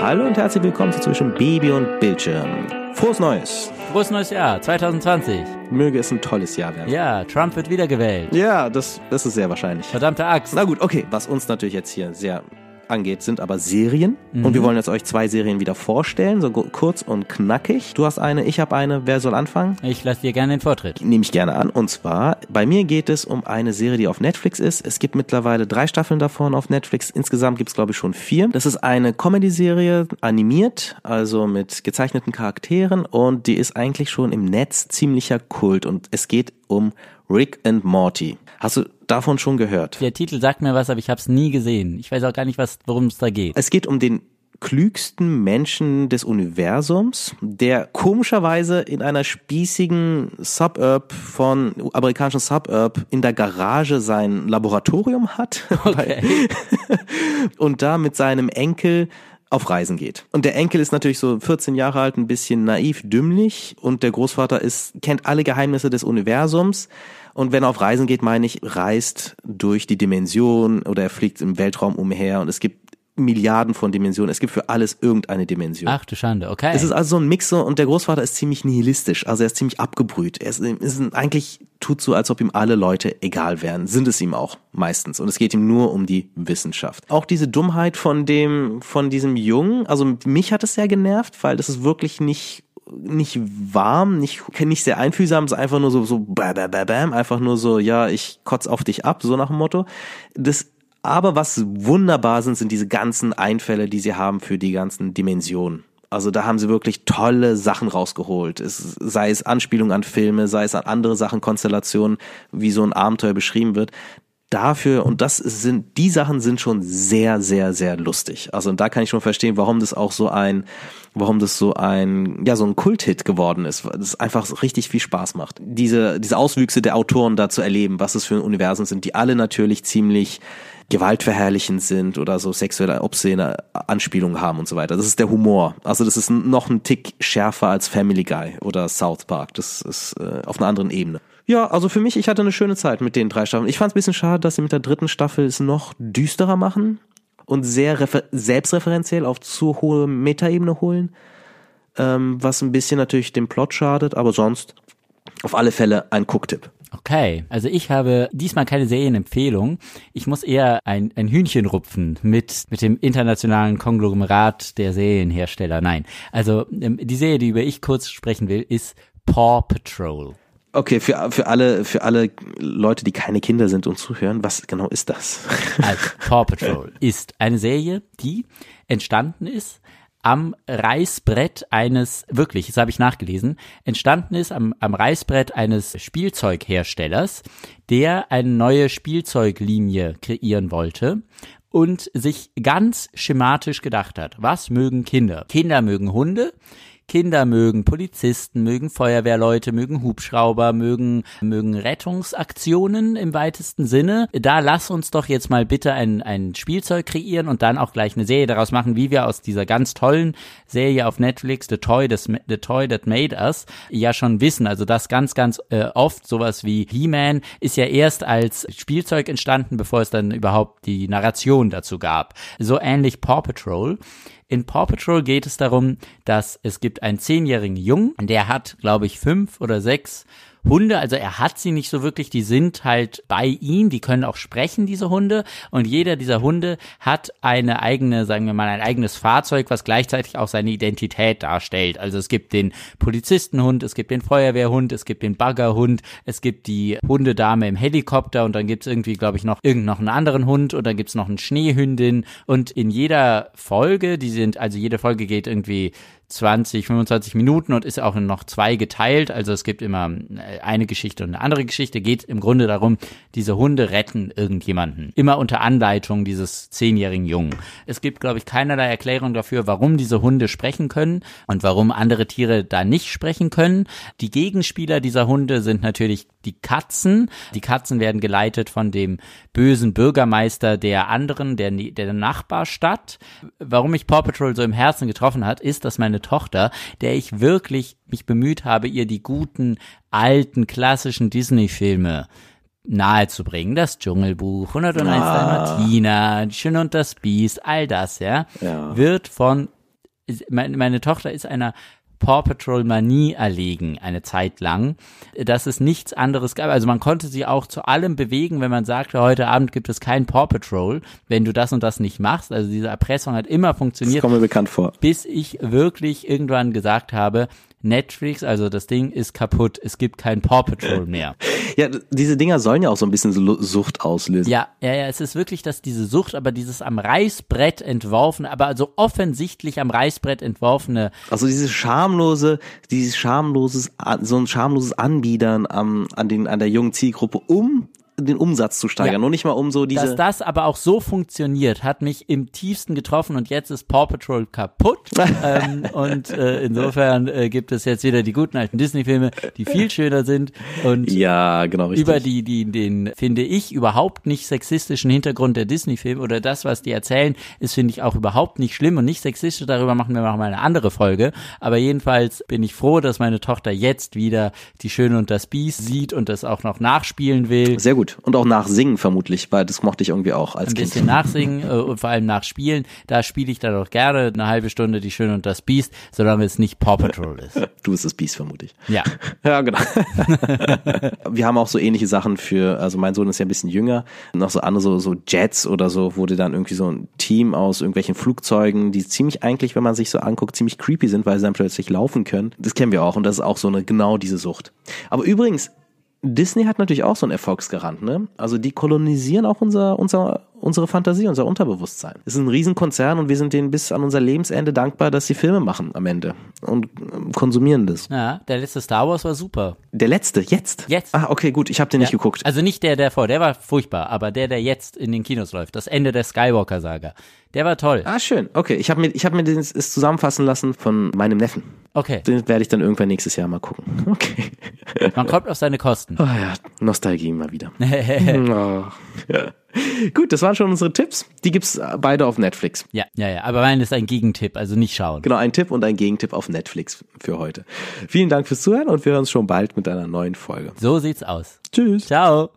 Hallo und herzlich willkommen zu Zwischen Baby und Bildschirm. Frohes Neues. Frohes neues Jahr, 2020. Möge es ein tolles Jahr werden. Ja, Trump wird wiedergewählt. Ja, das, das ist sehr wahrscheinlich. Verdammte Axt. Na gut, okay. Was uns natürlich jetzt hier sehr angeht, sind aber Serien. Und wir wollen jetzt euch zwei Serien wieder vorstellen, so kurz und knackig. Du hast eine, ich habe eine. Wer soll anfangen? Ich lasse dir gerne den Vortritt. Nehme ich gerne an. Und zwar, bei mir geht es um eine Serie, die auf Netflix ist. Es gibt mittlerweile drei Staffeln davon auf Netflix. Insgesamt gibt es, glaube ich, schon vier. Das ist eine Comedy-Serie, animiert, also mit gezeichneten Charakteren. Und die ist eigentlich schon im Netz ziemlicher Kult. Und es geht um Rick and Morty. Hast du davon schon gehört? Der Titel sagt mir was, aber ich habe es nie gesehen. Ich weiß auch gar nicht, was, worum es da geht. Es geht um den klügsten Menschen des Universums, der komischerweise in einer spießigen Suburb von amerikanischen Suburb in der Garage sein Laboratorium hat Okay. und da mit seinem Enkel auf Reisen geht. Und der Enkel ist natürlich so 14 Jahre alt, ein bisschen naiv, dümmlich. Und der Großvater ist kennt alle Geheimnisse des Universums. Und wenn er auf Reisen geht, meine ich, reist durch die Dimension oder er fliegt im Weltraum umher. Und es gibt Milliarden von Dimensionen. Es gibt für alles irgendeine Dimension. Ach du Schande, okay. Es ist also so ein Mix so, und der Großvater ist ziemlich nihilistisch, also er ist ziemlich abgebrüht. Er ist, ist eigentlich tut so, als ob ihm alle Leute egal wären. Sind es ihm auch meistens. Und es geht ihm nur um die Wissenschaft. Auch diese Dummheit von dem, von diesem Jungen, also mich hat es sehr genervt, weil das ist wirklich nicht nicht warm, nicht, nicht sehr einfühlsam, es ist einfach nur so, so, bam, bam, bam, einfach nur so, ja, ich kotz auf dich ab, so nach dem Motto. Das aber was wunderbar sind, sind diese ganzen Einfälle, die sie haben für die ganzen Dimensionen. Also da haben sie wirklich tolle Sachen rausgeholt. Es, sei es Anspielung an Filme, sei es an andere Sachen, Konstellationen, wie so ein Abenteuer beschrieben wird. Dafür, und das sind, die Sachen sind schon sehr, sehr, sehr lustig. Also und da kann ich schon verstehen, warum das auch so ein, warum das so ein, ja, so ein Kulthit geworden ist. weil Das einfach richtig viel Spaß macht. Diese, diese Auswüchse der Autoren da zu erleben, was es für Universen sind, die alle natürlich ziemlich gewaltverherrlichend sind oder so sexuelle, obszene Anspielungen haben und so weiter. Das ist der Humor. Also das ist noch ein Tick schärfer als Family Guy oder South Park. Das ist äh, auf einer anderen Ebene. Ja, also für mich, ich hatte eine schöne Zeit mit den drei Staffeln. Ich fand es ein bisschen schade, dass sie mit der dritten Staffel es noch düsterer machen und sehr refer selbstreferenziell auf zu hohe Metaebene holen, ähm, was ein bisschen natürlich dem Plot schadet, aber sonst auf alle Fälle ein Cook-Tipp. Okay, also ich habe diesmal keine Serienempfehlung. Ich muss eher ein, ein Hühnchen rupfen mit, mit dem internationalen Konglomerat der Serienhersteller. Nein, also ähm, die Serie, die über ich kurz sprechen will, ist Paw Patrol. Okay, für, für alle, für alle Leute, die keine Kinder sind und zuhören, was genau ist das? Also Paw Patrol ist eine Serie, die entstanden ist am Reißbrett eines, wirklich, das habe ich nachgelesen, entstanden ist am, am Reißbrett eines Spielzeugherstellers, der eine neue Spielzeuglinie kreieren wollte und sich ganz schematisch gedacht hat, was mögen Kinder? Kinder mögen Hunde, Kinder mögen Polizisten, mögen Feuerwehrleute, mögen Hubschrauber, mögen, mögen Rettungsaktionen im weitesten Sinne. Da lass uns doch jetzt mal bitte ein, ein Spielzeug kreieren und dann auch gleich eine Serie daraus machen, wie wir aus dieser ganz tollen Serie auf Netflix, The Toy, das, The Toy That Made Us, ja schon wissen. Also das ganz, ganz äh, oft, sowas wie He-Man ist ja erst als Spielzeug entstanden, bevor es dann überhaupt die Narration dazu gab. So ähnlich Paw Patrol. In Paw Patrol geht es darum, dass es gibt einen zehnjährigen Jungen, der hat, glaube ich, fünf oder sechs Hunde, also er hat sie nicht so wirklich, die sind halt bei ihm, die können auch sprechen, diese Hunde. Und jeder dieser Hunde hat eine eigene, sagen wir mal, ein eigenes Fahrzeug, was gleichzeitig auch seine Identität darstellt. Also es gibt den Polizistenhund, es gibt den Feuerwehrhund, es gibt den Baggerhund, es gibt die Hundedame im Helikopter und dann gibt's irgendwie, glaube ich, noch irgend noch einen anderen Hund und dann gibt's noch eine Schneehündin. Und in jeder Folge, die sind, also jede Folge geht irgendwie 20, 25 Minuten und ist auch in noch zwei geteilt. Also es gibt immer eine Geschichte und eine andere Geschichte. Geht im Grunde darum, diese Hunde retten irgendjemanden. Immer unter Anleitung dieses zehnjährigen Jungen. Es gibt, glaube ich, keinerlei Erklärung dafür, warum diese Hunde sprechen können und warum andere Tiere da nicht sprechen können. Die Gegenspieler dieser Hunde sind natürlich die Katzen. Die Katzen werden geleitet von dem bösen Bürgermeister der anderen, der, der Nachbarstadt. Warum mich Paw Patrol so im Herzen getroffen hat, ist, dass meine Tochter, der ich wirklich mich bemüht habe, ihr die guten, alten, klassischen Disney-Filme nahezubringen. Das Dschungelbuch, 101 Ah. Die Schöne und das Biest, all das, ja, Ja. wird von meine, meine Tochter ist einer Paw Patrol Manie erlegen eine Zeit lang, dass es nichts anderes gab. Also man konnte sie auch zu allem bewegen, wenn man sagte, heute Abend gibt es kein Paw Patrol, wenn du das und das nicht machst. Also diese Erpressung hat immer funktioniert. Das kommt mir bekannt vor. Bis ich wirklich irgendwann gesagt habe, Netflix, also das Ding ist kaputt, es gibt kein Paw Patrol mehr. Ja, diese Dinger sollen ja auch so ein bisschen Sucht auslösen. Ja, ja, ja, es ist wirklich, dass diese Sucht, aber dieses am Reißbrett entworfen, aber also offensichtlich am Reißbrett entworfene. Also dieses schamlose, dieses schamloses, so ein schamloses Anbiedern am, an den, an der jungen Zielgruppe, um den Umsatz zu steigern, ja. nur nicht mal um so diese. Dass das aber auch so funktioniert, hat mich im tiefsten getroffen und jetzt ist Paw Patrol kaputt. ähm, und äh, insofern äh, gibt es jetzt wieder die guten alten Disney-Filme, die viel schöner sind und ja, genau richtig. über die, die den finde ich überhaupt nicht sexistischen Hintergrund der Disney-Filme oder das, was die erzählen, ist finde ich auch überhaupt nicht schlimm und nicht sexistisch. Darüber machen wir mal eine andere Folge. Aber jedenfalls bin ich froh, dass meine Tochter jetzt wieder die Schöne und das Biest sieht und das auch noch nachspielen will. Sehr gut gut. Und auch nachsingen vermutlich, weil das mochte ich irgendwie auch als Ein Kind. Ein bisschen nachsingen äh, und vor allem nachspielen. Da spiele ich dann auch gerne eine halbe Stunde Die Schöne und das Biest, solange es nicht Paw Patrol ist. Du bist das Biest vermutlich. Ja. Ja, genau. Wir haben auch so ähnliche Sachen für, also mein Sohn ist ja ein bisschen jünger, noch so andere so, so Jets oder so, wurde dann irgendwie so ein Team aus irgendwelchen Flugzeugen, die ziemlich eigentlich, wenn man sich so anguckt, ziemlich creepy sind, weil sie dann plötzlich laufen können. Das kennen wir auch und das ist auch so eine, genau diese Sucht. Aber übrigens, Disney hat natürlich auch so einen Erfolgsgarant, ne? Also die kolonisieren auch unser, unser, unsere Fantasie, unser Unterbewusstsein. Es ist ein Riesenkonzern und wir sind denen bis an unser Lebensende dankbar, dass sie Filme machen am Ende und ähm, konsumieren das. Ja, der letzte Star Wars war super. Der letzte, jetzt? Jetzt. Ah, okay, gut, ich habe den ja. nicht geguckt. Also nicht der, der vor, der war furchtbar, aber der, der jetzt in den Kinos läuft, das Ende der Skywalker-Saga. Der war toll. Ah, schön. Okay, ich habe mir, ich hab mir das zusammenfassen lassen von meinem Neffen. Okay. Den werde ich dann irgendwann nächstes Jahr mal gucken. Okay. Man kommt auf seine Kosten. Oh ja, Nostalgie mal wieder. oh. ja. Gut, das waren schon unsere Tipps. Die gibt's beide auf Netflix. Ja, ja, ja. Aber mein ist ein Gegentipp, also nicht schauen. Genau, ein Tipp und ein Gegentipp auf Netflix für heute. Vielen Dank fürs Zuhören und wir hören uns schon bald mit einer neuen Folge. So sieht's aus. Tschüss. Ciao.